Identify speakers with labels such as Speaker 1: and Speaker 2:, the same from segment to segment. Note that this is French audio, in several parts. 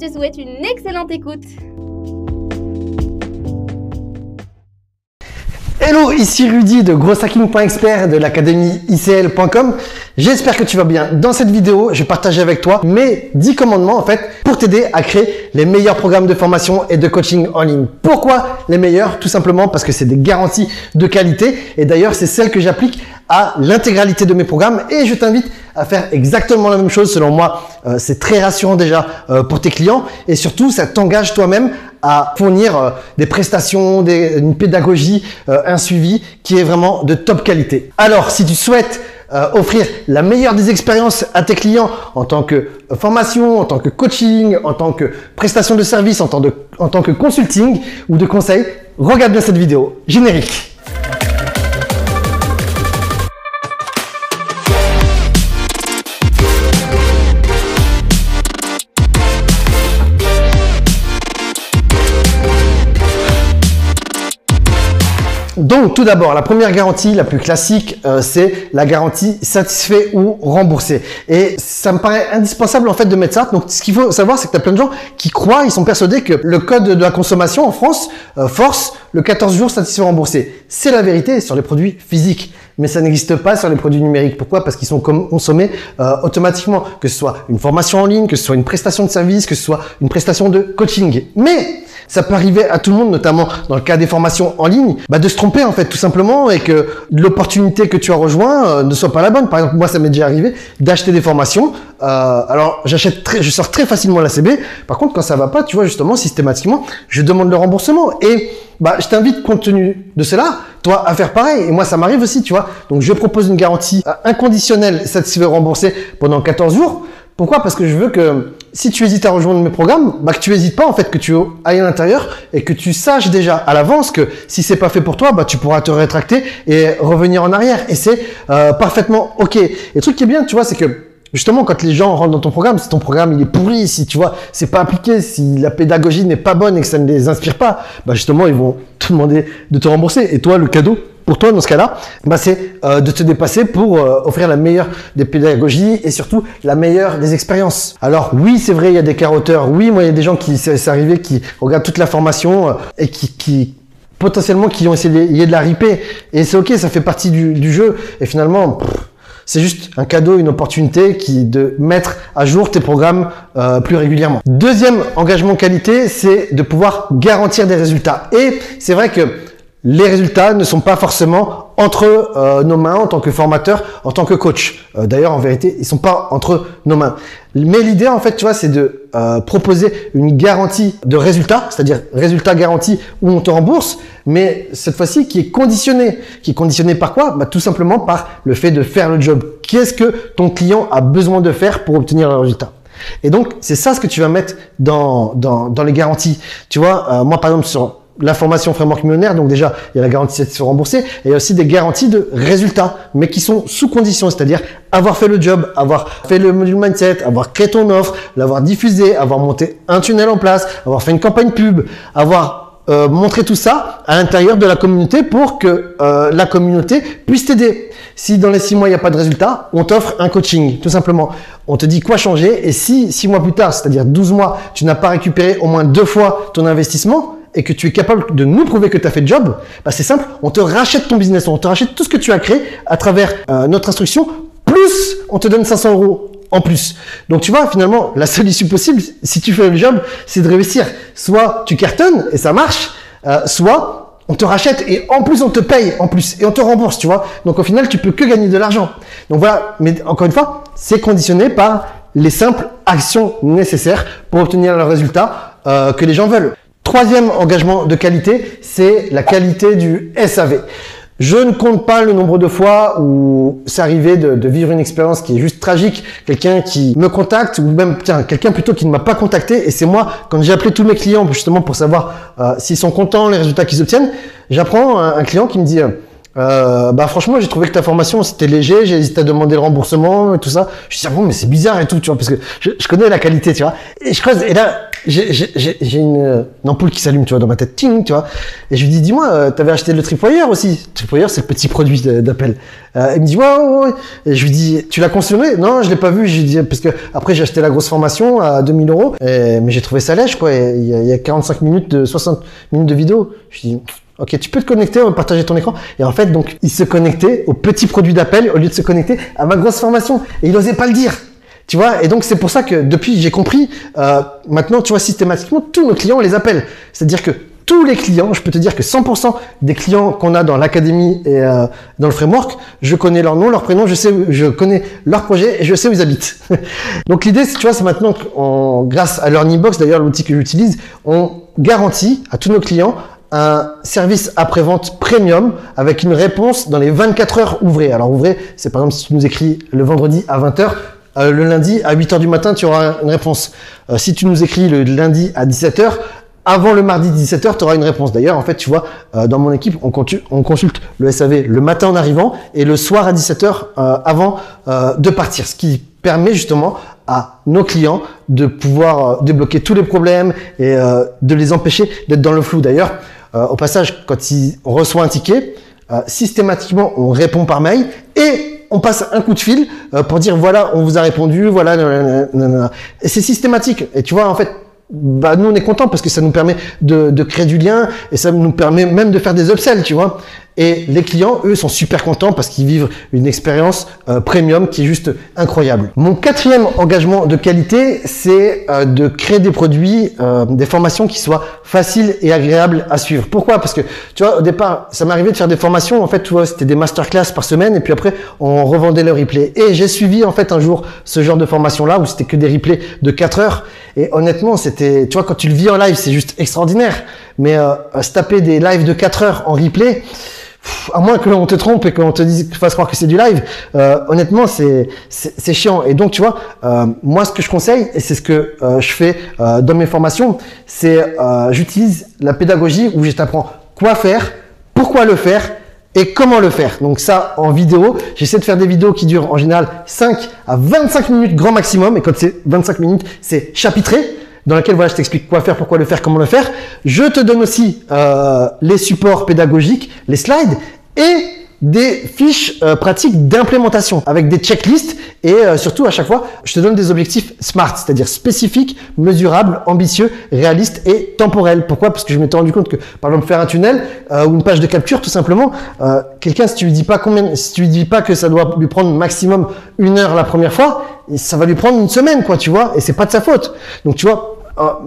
Speaker 1: Je te souhaite une excellente écoute.
Speaker 2: Hello, ici Rudy de grosshacking.expert de l'académie ICL.com. J'espère que tu vas bien. Dans cette vidéo, je vais partager avec toi mes 10 commandements en fait pour t'aider à créer les meilleurs programmes de formation et de coaching en ligne. Pourquoi les meilleurs? Tout simplement parce que c'est des garanties de qualité et d'ailleurs c'est celles que j'applique à l'intégralité de mes programmes et je t'invite à faire exactement la même chose. Selon moi, euh, c'est très rassurant déjà euh, pour tes clients et surtout, ça t'engage toi-même à fournir euh, des prestations, une pédagogie, un suivi qui est vraiment de top qualité. Alors, si tu souhaites offrir la meilleure des expériences à tes clients en tant que formation, en tant que coaching, en tant que prestation de service, en tant, en tant que consulting ou de conseil, regarde bien cette vidéo. Générique. Donc, tout d'abord, la première garantie, la plus classique, euh, c'est la garantie satisfait ou remboursé. Et ça me paraît indispensable en fait de mettre ça. Donc, ce qu'il faut savoir, c'est que tu as plein de gens qui croient, ils sont persuadés que le code de la consommation en France euh, force le 14 jours satisfait remboursé. C'est la vérité sur les produits physiques mais ça n'existe pas sur les produits numériques. Pourquoi? Parce qu'ils sont consommés euh, automatiquement, que ce soit une formation en ligne, que ce soit une prestation de service, que ce soit une prestation de coaching. Mais ça peut arriver à tout le monde, notamment dans le cas des formations en ligne, bah de se tromper en fait tout simplement et que l'opportunité que tu as rejoint euh, ne soit pas la bonne. Par exemple, moi ça m'est déjà arrivé d'acheter des formations. Euh, alors j'achète très, je sors très facilement la CB. Par contre, quand ça va pas, tu vois justement systématiquement, je demande le remboursement et bah je t'invite compte tenu de cela, toi à faire pareil. Et moi ça m'arrive aussi, tu vois. Donc je propose une garantie euh, inconditionnelle satisfait remboursé pendant 14 jours. Pourquoi? Parce que je veux que si tu hésites à rejoindre mes programmes, bah que tu hésites pas en fait, que tu ailles à l'intérieur et que tu saches déjà à l'avance que si c'est pas fait pour toi, bah tu pourras te rétracter et revenir en arrière. Et c'est euh, parfaitement ok. Et le truc qui est bien, tu vois, c'est que justement quand les gens rentrent dans ton programme, si ton programme il est pourri, si tu vois c'est pas appliqué, si la pédagogie n'est pas bonne et que ça ne les inspire pas, bah justement ils vont te demander de te rembourser. Et toi le cadeau pour toi dans ce cas-là, bah, c'est euh, de te dépasser pour euh, offrir la meilleure des pédagogies et surtout la meilleure des expériences. Alors oui, c'est vrai, il y a des carotteurs. Oui, moi, il y a des gens qui, c'est arrivé, qui regardent toute la formation euh, et qui, qui potentiellement qui ont essayé de, la riper. Et c'est ok, ça fait partie du, du jeu. Et finalement, c'est juste un cadeau, une opportunité qui de mettre à jour tes programmes euh, plus régulièrement. Deuxième engagement qualité, c'est de pouvoir garantir des résultats. Et c'est vrai que les résultats ne sont pas forcément entre euh, nos mains en tant que formateur, en tant que coach. Euh, d'ailleurs, en vérité, ils sont pas entre nos mains. Mais l'idée, en fait, tu vois, c'est de euh, proposer une garantie de résultat, c'est-à-dire résultat garanti où on te rembourse, mais cette fois-ci qui est conditionné. Qui est conditionné par quoi? Bah, Tout simplement par le fait de faire le job. Qu'est-ce que ton client a besoin de faire pour obtenir le résultat? Et donc, c'est ça ce que tu vas mettre dans, dans, dans les garanties. Tu vois, moi, par exemple, sur la formation framework millionnaire, donc déjà, il y a la garantie de se rembourser, et il y a aussi des garanties de résultats, mais qui sont sous condition, c'est-à-dire avoir fait le job, avoir fait le module mindset, avoir créé ton offre, l'avoir diffusé, avoir monté un tunnel en place, avoir fait une campagne pub, avoir euh, montré tout ça à l'intérieur de la communauté pour que euh, la communauté puisse t'aider. Si dans les six mois il n'y a pas de résultat, on t'offre un coaching, tout simplement. On te dit quoi changer, et si six mois plus tard, c'est-à-dire 12 mois, tu n'as pas récupéré au moins deux fois ton investissement, et que tu es capable de nous prouver que tu as fait le job, bah c'est simple, on te rachète ton business, on te rachète tout ce que tu as créé à travers euh, notre instruction, plus on te donne 500 euros en plus. Donc tu vois, finalement, la seule issue possible, si tu fais le job, c'est de réussir. Soit tu cartonnes et ça marche, euh, soit on te rachète et en plus on te paye en plus et on te rembourse, tu vois. Donc au final, tu peux que gagner de l'argent. Donc voilà, mais encore une fois, c'est conditionné par les simples actions nécessaires pour obtenir le résultat euh, que les gens veulent. Troisième engagement de qualité, c'est la qualité du SAV. Je ne compte pas le nombre de fois où c'est arrivé de, vivre une expérience qui est juste tragique, quelqu'un qui me contacte ou même tiens quelqu'un plutôt qui ne m'a pas contacté et c'est moi quand j'ai appelé tous mes clients justement pour savoir euh, s'ils sont contents les résultats qu'ils obtiennent, j'apprends un, un, client qui me dit euh, bah franchement j'ai trouvé que ta formation c'était léger. J'ai hésité à demander le remboursement et tout ça. Je dis ah bon mais c'est bizarre et tout tu vois parce que je, connais la qualité tu vois. Et je creuse et là j'ai une, une, ampoule qui s'allume tu vois dans ma tête ting tu vois. Et je lui dis dis-moi euh, t'avais acheté le tripwire aussi. Tripwire c'est le petit produit d'appel. Euh, il me dit ouais, ouais, et je lui dis tu l'as consommé? Non je l'ai pas vu. Je lui dis parce que après j'ai acheté la grosse formation à 2000 euros. Mais j'ai trouvé ça lèche quoi. Il y, y a 45 minutes de 60 minutes de vidéo. Je lui dis Ok, tu peux te connecter, on va partager ton écran. Et en fait, donc, il se connectait au petit produit d'appel au lieu de se connecter à ma grosse formation. Et il n'osait pas le dire. Tu vois Et donc, c'est pour ça que depuis, j'ai compris, euh, maintenant, tu vois, systématiquement, tous nos clients, on les appelle. C'est-à-dire que tous les clients, je peux te dire que 100% des clients qu'on a dans l'académie et euh, dans le framework, je connais leur nom, leur prénom, je sais, je connais leur projet et je sais où ils habitent. donc l'idée, tu vois, c'est maintenant qu'on, grâce à Learning d'ailleurs l'outil que j'utilise, on garantit à tous nos clients un service après-vente premium avec une réponse dans les 24 heures ouvrées. Alors ouvrées, c'est par exemple si tu nous écris le vendredi à 20h, euh, le lundi à 8h du matin, tu auras une réponse. Euh, si tu nous écris le lundi à 17h, avant le mardi 17h, tu auras une réponse. D'ailleurs, en fait, tu vois, euh, dans mon équipe, on, on, consulte le SAV le matin en arrivant et le soir à 17h euh, avant de partir. Ce qui permet justement à nos clients de pouvoir débloquer tous les problèmes et de les empêcher d'être dans le flou. D'ailleurs, euh, au passage, quand on reçoit un ticket, euh, systématiquement, on répond par mail et on passe un coup de fil euh, pour dire voilà, on vous a répondu, voilà, et c'est systématique. Et tu vois, en fait, bah nous on est content parce que ça nous permet de, de, créer du lien et ça nous permet même de faire des upsells, tu vois. Et les clients, eux, sont super contents parce qu'ils vivent une expérience euh, premium qui est juste incroyable. Mon quatrième engagement de qualité, c'est euh, de créer des produits, euh, des formations qui soient faciles et agréables à suivre. Pourquoi? Parce que, tu vois, au départ, ça m'arrivait de faire des formations, en fait, tu vois, c'était des masterclass par semaine et puis après, on revendait le replay. Et j'ai suivi, en fait, un jour ce genre de formation-là où c'était que des replays de 4 heures. Et honnêtement, c'était, tu vois, quand tu le vis en live, c'est juste extraordinaire. Mais se taper des lives de 4 heures en replay, à moins que l'on te trompe et qu'on te dise, fasse croire que c'est du live, euh, honnêtement, c'est c'est chiant. Et donc, tu vois, euh, moi, ce que je conseille, et c'est ce que euh, je fais dans mes formations, c'est j'utilise la pédagogie où je t'apprends quoi faire, pourquoi le faire et comment le faire. Donc ça, en vidéo, j'essaie de faire des vidéos qui durent en général 5 à 25 minutes grand maximum. Et quand c'est 25 minutes, c'est chapitré dans laquelle voilà, je t'explique quoi faire, pourquoi le faire, comment le faire. Je te donne aussi euh, les supports pédagogiques, les slides et des fiches euh, pratiques d'implémentation avec des checklists et euh, surtout à chaque fois je te donne des objectifs SMART, c'est-à-dire spécifiques, mesurables, ambitieux, réalistes et temporels. Pourquoi? Parce que je m'étais rendu compte que par exemple faire un tunnel euh, ou une page de capture tout simplement, quelqu'un si tu lui dis pas combien, si tu lui dis pas que ça doit lui prendre maximum une heure la première fois, ça va lui prendre une semaine quoi, tu vois, et c'est pas de sa faute. Donc tu vois,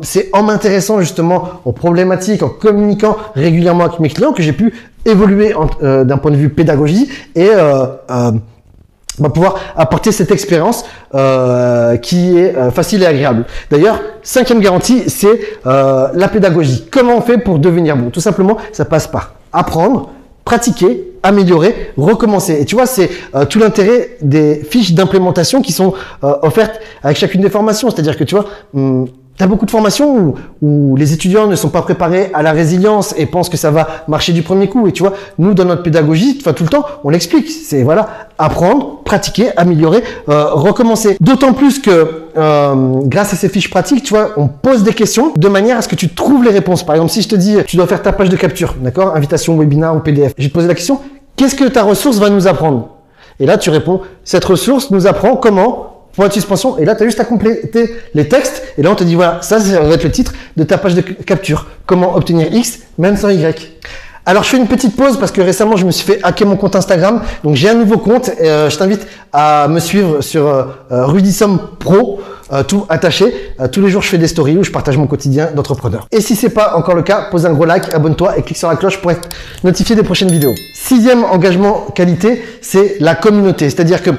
Speaker 2: c'est en m'intéressant justement aux problématiques, en communiquant régulièrement avec mes clients que j'ai pu évoluer euh, d'un point de vue pédagogie et euh, euh, bah, pouvoir apporter cette expérience euh, qui est euh, facile et agréable. D'ailleurs, cinquième garantie, c'est la pédagogie. Comment on fait pour devenir bon? Tout simplement, ça passe par apprendre, pratiquer, améliorer, recommencer. Et tu vois, c'est tout l'intérêt des fiches d'implémentation qui sont offertes avec chacune des formations. C'est-à-dire que tu vois, hum, T'as beaucoup de formations où, les étudiants ne sont pas préparés à la résilience et pensent que ça va marcher du premier coup. Et tu vois, nous, dans notre pédagogie, enfin tout le temps, on l'explique. C'est voilà, apprendre, pratiquer, améliorer, euh, recommencer. D'autant plus que euh, grâce à ces fiches pratiques, tu vois, on pose des questions de manière à ce que tu trouves les réponses. Par exemple, si je te dis, tu dois faire ta page de capture, d'accord, invitation, webinar ou PDF, je vais te poser la question, qu'est-ce que ta ressource va nous apprendre? Et là, tu réponds, cette ressource nous apprend comment point de suspension, et là, tu as juste à compléter les textes, et là, on te dit, voilà, ça, ça va être le titre de ta page de capture. Comment obtenir X, même sans Y. Alors, je fais une petite pause parce que récemment, je me suis fait hacker mon compte Instagram. Donc, j'ai un nouveau compte. Et, euh, je t'invite à me suivre sur euh, euh Rudisom Pro, euh, tout attaché. tous les jours, je fais des stories où je partage mon quotidien d'entrepreneur. Et si c'est pas encore le cas, pose un gros like, abonne-toi et clique sur la cloche pour être notifié des prochaines vidéos. Sixième engagement qualité, c'est la communauté. C'est-à-dire que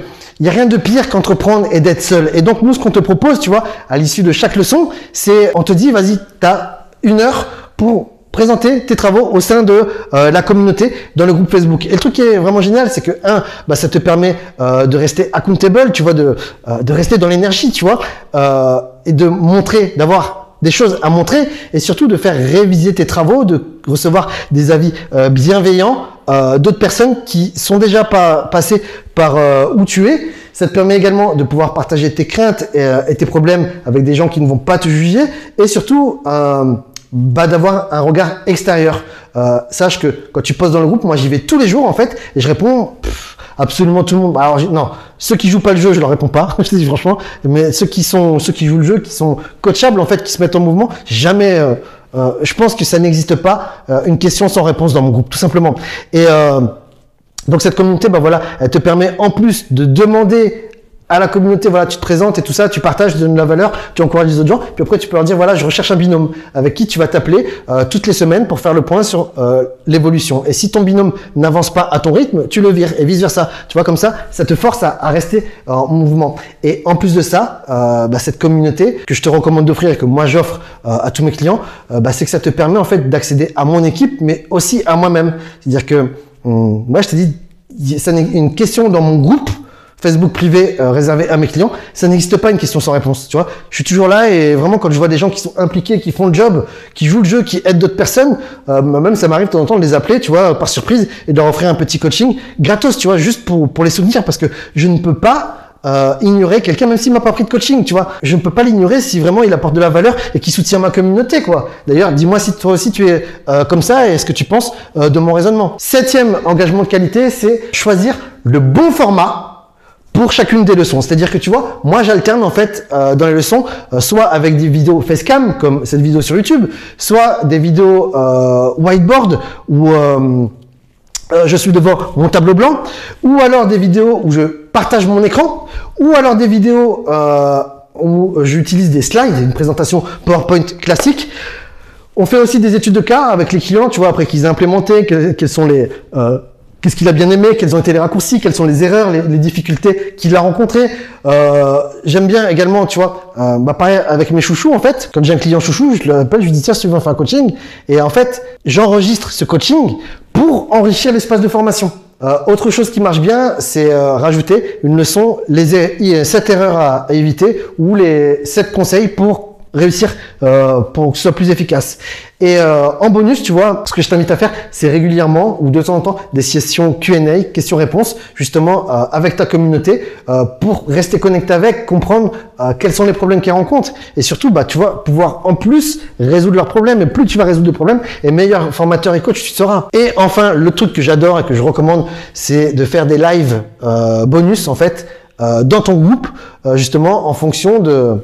Speaker 2: il n'y a rien de pire qu'entreprendre et d'être seul. Et donc, nous, ce qu'on te propose, tu vois, à l'issue de chaque leçon, c'est, on te dit, vas-y, tu as une heure pour présenter tes travaux au sein de euh, la communauté dans le groupe Facebook. Et le truc qui est vraiment génial, c'est que un, bah, ça te permet euh, de rester accountable, tu vois, de, euh, de rester dans l'énergie, tu vois, et de montrer, d'avoir des choses à montrer et surtout de faire réviser tes travaux, de recevoir des avis bienveillants d'autres personnes qui sont déjà pas passées par où tu es. Ça te permet également de pouvoir partager tes craintes et, et, tes problèmes avec des gens qui ne vont pas te juger et surtout bah, d'avoir un regard extérieur. Euh, sache que quand tu postes dans le groupe, moi j'y vais tous les jours en fait et je réponds absolument tout le monde. Alors non, ceux qui jouent pas le jeu, je leur réponds pas, je te dis franchement. Mais ceux qui sont, ceux qui jouent le jeu, qui sont coachables en fait, qui se mettent en mouvement, jamais. Euh, euh, je pense que ça n'existe pas euh, une question sans réponse dans mon groupe, tout simplement. Et donc cette communauté, bah voilà, elle te permet en plus de demander à la communauté, voilà, tu te présentes et tout ça, tu partages, tu donnes de la valeur, tu encourages les autres gens, puis après tu peux leur dire, voilà, je recherche un binôme avec qui tu vas t'appeler euh, toutes les semaines pour faire le point sur euh, l'évolution. Et si ton binôme n'avance pas à ton rythme, tu le vires et vice versa. Tu vois, comme ça, ça te force à, à rester en mouvement. Et en plus de ça, euh, bah, cette communauté que je te recommande d'offrir et que moi j'offre euh, à tous mes clients, euh, bah, c'est que ça te permet en fait d'accéder à mon équipe, mais aussi à moi-même. C'est-à-dire que, hum, moi je te dis, ça n'est une question dans mon groupe Facebook privé euh, réservé à mes clients, ça n'existe pas une question sans réponse, tu vois. Je suis toujours là et vraiment quand je vois des gens qui sont impliqués, qui font le job, qui jouent le jeu, qui aident d'autres personnes, euh, même ça m'arrive de temps en temps de les appeler, tu vois, par surprise et de leur offrir un petit coaching gratos, tu vois, juste pour pour les soutenir parce que je ne peux pas euh, ignorer quelqu'un même s'il m'a pas pris de coaching, tu vois. Je ne peux pas l'ignorer si vraiment il apporte de la valeur et qu'il soutient ma communauté, quoi. D'ailleurs, dis-moi si toi aussi tu es euh, comme ça et ce que tu penses euh, de mon raisonnement. Septième engagement de qualité, c'est choisir le bon format pour chacune des leçons. C'est-à-dire que tu vois, moi j'alterne en fait euh, dans les leçons, euh, soit avec des vidéos facecam comme cette vidéo sur YouTube, soit des vidéos euh, whiteboard où euh, euh, je suis devant mon tableau blanc, ou alors des vidéos où je partage mon écran, ou alors des vidéos euh, où j'utilise des slides, une présentation PowerPoint classique. On fait aussi des études de cas avec les clients, tu vois, après qu'ils aient implémenté, que- quels sont les euh, Qu'est-ce qu'il a bien aimé? Quels ont été les raccourcis? Quelles sont les erreurs, les, difficultés qu'il a rencontrées? Euh, J'aime bien également, tu vois, euh, bah pareil avec mes chouchous en fait. Quand j'ai un client chouchou, je l'appelle, je lui dis tiens, tu veux faire un coaching, et en fait, j'enregistre ce coaching pour enrichir l'espace de formation. Euh, autre chose qui marche bien, c'est euh, rajouter une leçon, les 7 erreurs à, à éviter ou les 7 conseils pour réussir euh, pour que ce soit plus efficace. Et euh, en bonus, tu vois, ce que je t'invite à faire, c'est régulièrement ou de temps en temps des sessions Q&A, questions-réponses, justement euh, avec ta communauté euh, pour rester connecté avec, comprendre euh, quels sont les problèmes qu'ils rencontrent et surtout, bah, tu vois, pouvoir en plus résoudre leurs problèmes. Et plus tu vas résoudre de problèmes, et meilleur formateur et coach tu seras. Et enfin, le truc que j'adore et que je recommande, c'est de faire des lives euh, bonus en fait dans ton groupe, justement en fonction de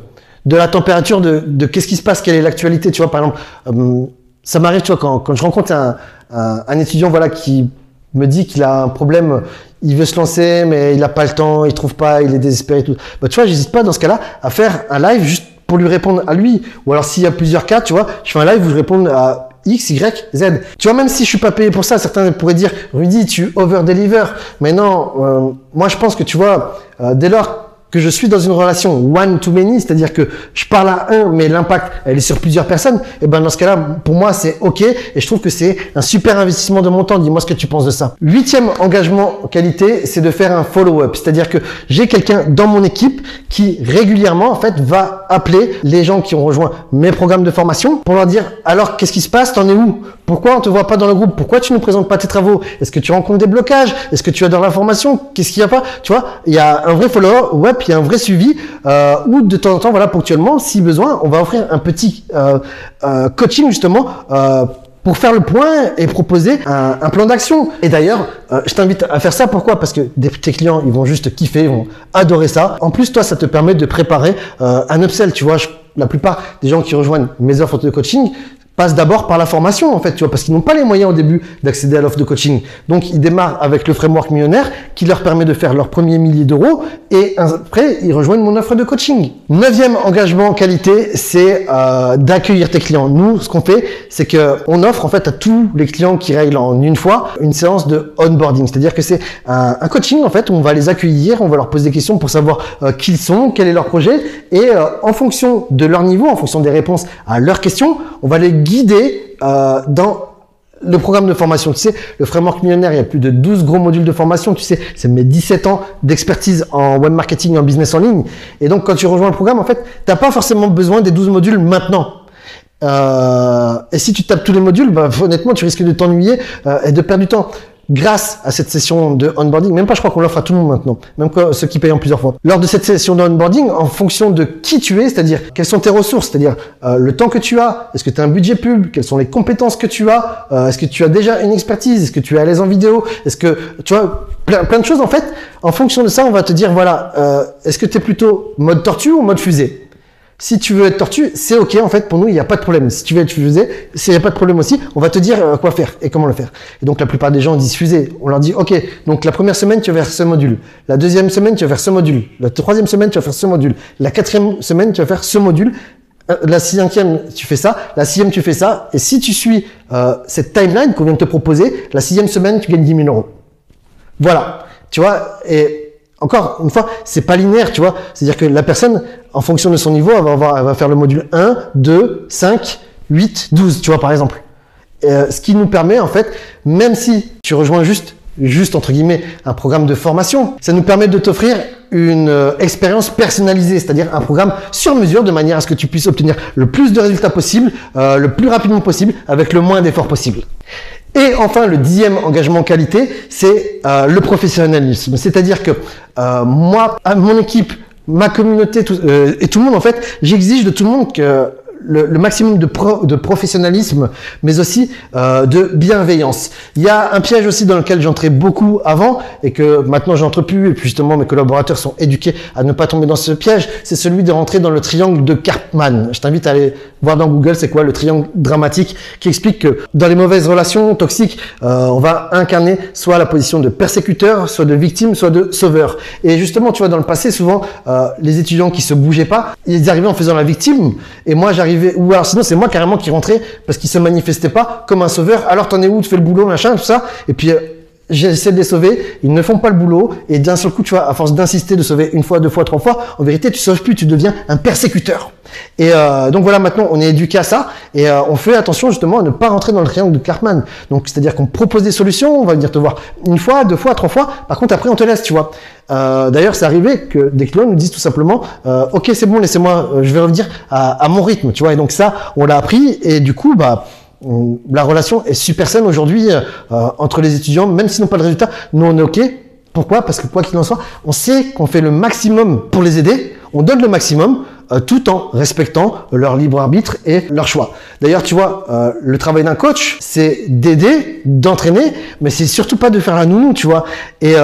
Speaker 2: de la température de, de qu'est-ce qui se passe, quelle est l'actualité, tu vois, par exemple, euh, ça m'arrive, tu vois, quand, quand je rencontre un, un, un étudiant, voilà, qui me dit qu'il a un problème, il veut se lancer, mais il n'a pas le temps, il trouve pas, il est désespéré tout. Bah, tu vois, j'hésite pas dans ce cas-là à faire un live juste pour lui répondre à lui. Ou alors s'il y a plusieurs cas, tu vois, je fais un live où je réponds à X, Y, Z. Tu vois, même si je suis pas payé pour ça, certains pourraient dire, Rudy, tu over-deliver. Mais non, euh, moi je pense que tu vois, euh, dès lors que je suis dans une relation one to many, c'est-à-dire que je parle à un, mais l'impact, elle est sur plusieurs personnes, et ben dans ce cas-là, pour moi, c'est OK, et je trouve que c'est un super investissement de mon temps. Dis-moi ce que tu penses de ça. Huitième engagement qualité, c'est de faire un follow-up, c'est-à-dire que j'ai quelqu'un dans mon équipe qui régulièrement, en fait, va appeler les gens qui ont rejoint mes programmes de formation pour leur dire, alors, qu'est-ce qui se passe? T'en es où? Pourquoi on te voit pas dans le groupe? Pourquoi tu ne présentes pas tes travaux? Est-ce que tu rencontres des blocages? Est-ce que tu as dans l'information? Qu'est-ce qu'il y a pas? Tu vois, il y a un vrai follow-up, il y a un vrai suivi, euh, où de temps en temps, voilà, ponctuellement, si besoin, on va offrir un petit euh, euh, coaching justement euh, pour faire le point et proposer un, plan d'action. Et d'ailleurs, je t'invite à faire ça. Pourquoi? Parce que tes clients, ils vont juste kiffer, ils vont adorer ça. En plus, toi, ça te permet de préparer un upsell. Tu vois, la plupart des gens qui rejoignent mes offres de coaching passent d'abord par la formation en fait, tu vois, parce qu'ils n'ont pas les moyens au début d'accéder à l'offre de coaching. Donc ils démarrent avec le framework millionnaire qui leur permet de faire leur premier millier d'euros et après ils rejoignent mon offre de coaching. Neuvième engagement qualité, c'est euh, d'accueillir tes clients. Nous, ce qu'on fait, c'est que on offre en fait à tous les clients qui règlent en une fois une séance de onboarding, c'est-à-dire que c'est un, coaching en fait on va les accueillir, on va leur poser des questions pour savoir euh, qui ils sont, quel est leur projet et euh, en fonction de leur niveau, en fonction des réponses à leurs questions, on va les guider euh, dans le programme de formation. Tu sais, le framework millionnaire, il y a plus de 12 gros modules de formation. Tu sais, c'est mes 17 ans d'expertise en web marketing et en business en ligne. Et donc, quand tu rejoins le programme, en fait, t'as pas forcément besoin des 12 modules maintenant. Euh, et si tu tapes tous les modules, bah, honnêtement, tu risques de t'ennuyer euh, et de perdre du temps grâce à cette session de onboarding, même pas je crois qu'on l'offre à tout le monde maintenant, même ceux qui payent en plusieurs fois. Lors de cette session de onboarding, en fonction de qui tu es, c'est-à-dire quelles sont tes ressources, c'est-à-dire euh, le temps que tu as, est-ce que tu as un budget pub, quelles sont les compétences que tu as, euh, est-ce que tu as déjà une expertise, est-ce que tu es à l'aise en vidéo, est-ce que tu vois plein, de choses en fait. En fonction de ça, on va te dire voilà, euh, est-ce que tu es plutôt mode tortue ou mode fusée? Si tu veux être tortue, c'est ok en fait pour nous, il n'y a pas de problème. Si tu veux être fusée, il n'y a pas de problème aussi. On va te dire euh, quoi faire et comment le faire. Et donc la plupart des gens disent fusée. On leur dit ok, donc la première semaine tu vas faire ce module, la deuxième semaine tu vas faire ce module, la troisième semaine tu vas faire ce module, la quatrième semaine tu vas faire ce module, euh, la cinquième tu fais ça, la sixième tu fais ça. Et si tu suis euh, cette timeline qu'on vient de te proposer, la sixième semaine tu gagnes 10 000 euros. Voilà, tu vois. Et encore une fois, c'est pas linéaire, tu vois. C'est-à-dire que la personne, en fonction de son niveau, elle va, faire le module 1, 2, 5, 8, 12, tu vois, par exemple. Euh, ce qui nous permet, en fait, même si tu rejoins juste, juste entre guillemets, un programme de formation, ça nous permet de t'offrir une euh, expérience personnalisée, c'est-à-dire un programme sur mesure de manière à ce que tu puisses obtenir le plus de résultats possible, euh, le plus rapidement possible, avec le moins d'efforts possible. Et enfin, le dixième engagement qualité, c'est euh, le professionnalisme. C'est-à-dire que euh, moi, mon équipe, ma communauté euh, et tout le monde, en fait, j'exige de tout le monde que le, maximum de, de, professionnalisme, mais aussi euh, de bienveillance. Il y a un piège aussi dans lequel j'entrais beaucoup avant et que maintenant j'entre plus et puis justement mes collaborateurs sont éduqués à ne pas tomber dans ce piège, c'est celui de rentrer dans le triangle de Karpman. Je t'invite à aller voir dans Google c'est quoi le triangle dramatique qui explique que dans les mauvaises relations toxiques, euh, on va incarner soit la position de persécuteur, soit de victime, soit de sauveur. Et justement, tu vois, dans le passé, souvent, euh, les étudiants qui se bougeaient pas, ils arrivaient en faisant la victime et moi j'arrivais ou alors sinon c'est moi carrément qui rentrais parce qu'il se manifestait pas comme un sauveur. Alors t'en es où, tu fais le boulot, machin, tout ça. Et puis euh, j'essaie de les sauver, ils ne font pas le boulot, et d'un seul coup, tu vois, à force d'insister de sauver une fois, deux fois, trois fois, en vérité, tu sauves plus, tu deviens un persécuteur. Et euh, donc voilà, maintenant, on est éduqué à ça, et euh, on fait attention justement à ne pas rentrer dans le triangle de Cartman. Donc c'est-à-dire qu'on propose des solutions, on va venir te voir une fois, deux fois, trois fois, par contre après on te laisse, tu vois. Euh, D'ailleurs, c'est arrivé que des clients nous disent tout simplement, euh, ok, c'est bon, laissez-moi, je vais revenir à, à, mon rythme, tu vois. Et donc ça, on l'a appris, et du coup, bah la relation est super saine aujourd'hui euh, entre les étudiants, même s'ils n'ont pas de résultat, nous on est ok. Pourquoi? Parce que quoi qu'il en soit, on sait qu'on fait le maximum pour les aider, on donne le maximum, euh, tout en respectant leur libre arbitre et leur choix. D'ailleurs, tu vois, euh, le travail d'un coach, c'est d'aider, d'entraîner, mais c'est surtout pas de faire la nounou, tu vois. Et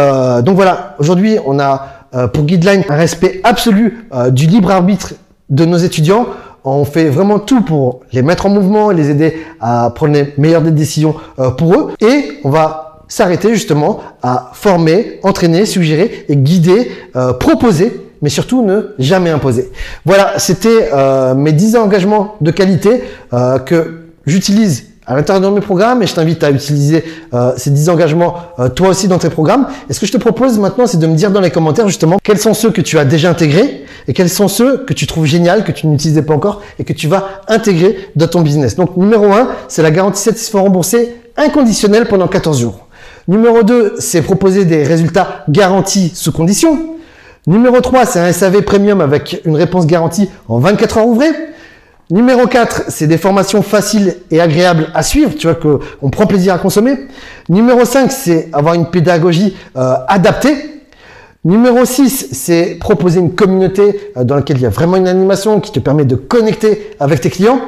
Speaker 2: donc voilà, aujourd'hui, on a pour guideline un respect absolu du libre arbitre de nos étudiants on fait vraiment tout pour les mettre en mouvement et les aider à prendre les meilleures décisions euh, pour eux. Et on va s'arrêter justement à former, entraîner, suggérer et guider, euh, proposer mais surtout ne jamais imposer. Voilà, c'était euh, mes 10 engagements de qualité que j'utilise à l'intérieur de mes programmes et je t'invite à utiliser ces 10 engagements toi aussi dans tes programmes. Et ce que je te propose maintenant, c'est de me dire dans les commentaires justement quels sont ceux que tu as déjà intégrés et quels sont ceux que tu trouves génial, que tu n'utilisais pas encore et que tu vas intégrer dans ton business? Donc numéro 1, c'est la garantie satisfait remboursée inconditionnelle pendant 14 jours. Numéro 2, c'est proposer des résultats garantis sous condition. Numéro 3, c'est un SAV premium avec une réponse garantie en 24 heures ouvrées. Numéro 4, c'est des formations faciles et agréables à suivre, tu vois, qu'on prend plaisir à consommer. Numéro 5, c'est avoir une pédagogie euh, adaptée. Numéro 6, c'est proposer une communauté euh, dans laquelle il y a vraiment une animation qui te permet de connecter avec tes clients.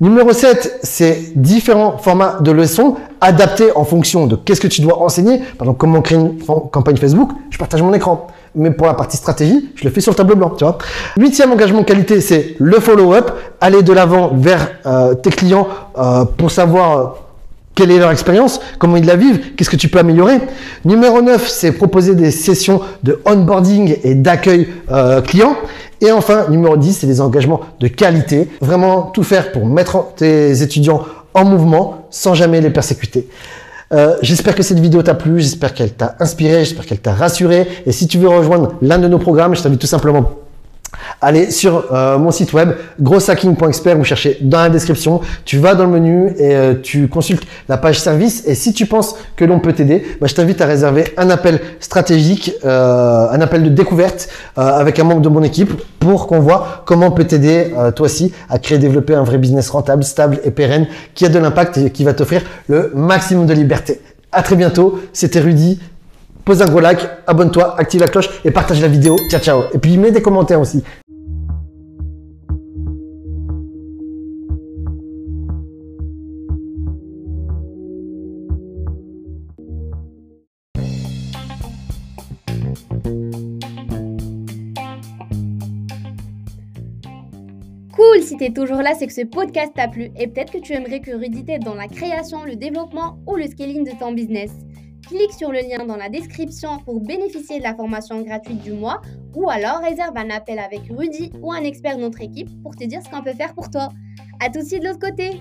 Speaker 2: Numéro 7, c'est différents formats de leçons adaptés en fonction de qu'est-ce que tu dois enseigner. Par exemple, comment créer une campagne Facebook. Je partage mon écran mais pour la partie stratégie, je le fais sur le tableau blanc, tu vois. Huitième engagement qualité, c'est le follow-up, aller de l'avant vers euh, tes clients euh, pour savoir quelle est leur expérience, comment ils la vivent, qu'est-ce que tu peux améliorer? Numéro 9, c'est proposer des sessions de onboarding et d'accueil client. Et enfin, numéro 10, c'est des engagements de qualité. Vraiment tout faire pour mettre tes étudiants en mouvement sans jamais les persécuter. Euh, j'espère que cette vidéo t'a plu, j'espère qu'elle t'a inspiré, j'espère qu'elle t'a rassuré. Et si tu veux rejoindre l'un de nos programmes, je t'invite tout simplement Allez sur euh, mon site web grosshacking.expert, vous cherchez dans la description, tu vas dans le menu et euh, tu consultes la page service. Et si tu penses que l'on peut t'aider, bah, je t'invite à réserver un appel stratégique, euh, un appel de découverte avec un membre de mon équipe pour qu'on voit comment on peut t'aider toi aussi à créer, développer un vrai business rentable, stable et pérenne qui a de l'impact et qui va t'offrir le maximum de liberté. À très bientôt, c'était Rudy pose un gros like, abonne-toi, active la cloche et partage la vidéo. Ciao, ciao. Et puis mets des commentaires aussi.
Speaker 1: Cool, si t'es toujours là, c'est que ce podcast t'a plu et peut-être que tu aimerais que Rudy t'aide dans la création, le développement ou le scaling de ton business. Clique sur le lien dans la description pour bénéficier de la formation gratuite du mois ou alors réserve un appel avec Rudy ou un expert de notre équipe pour te dire ce qu'on peut faire pour toi. À tout de suite de l'autre côté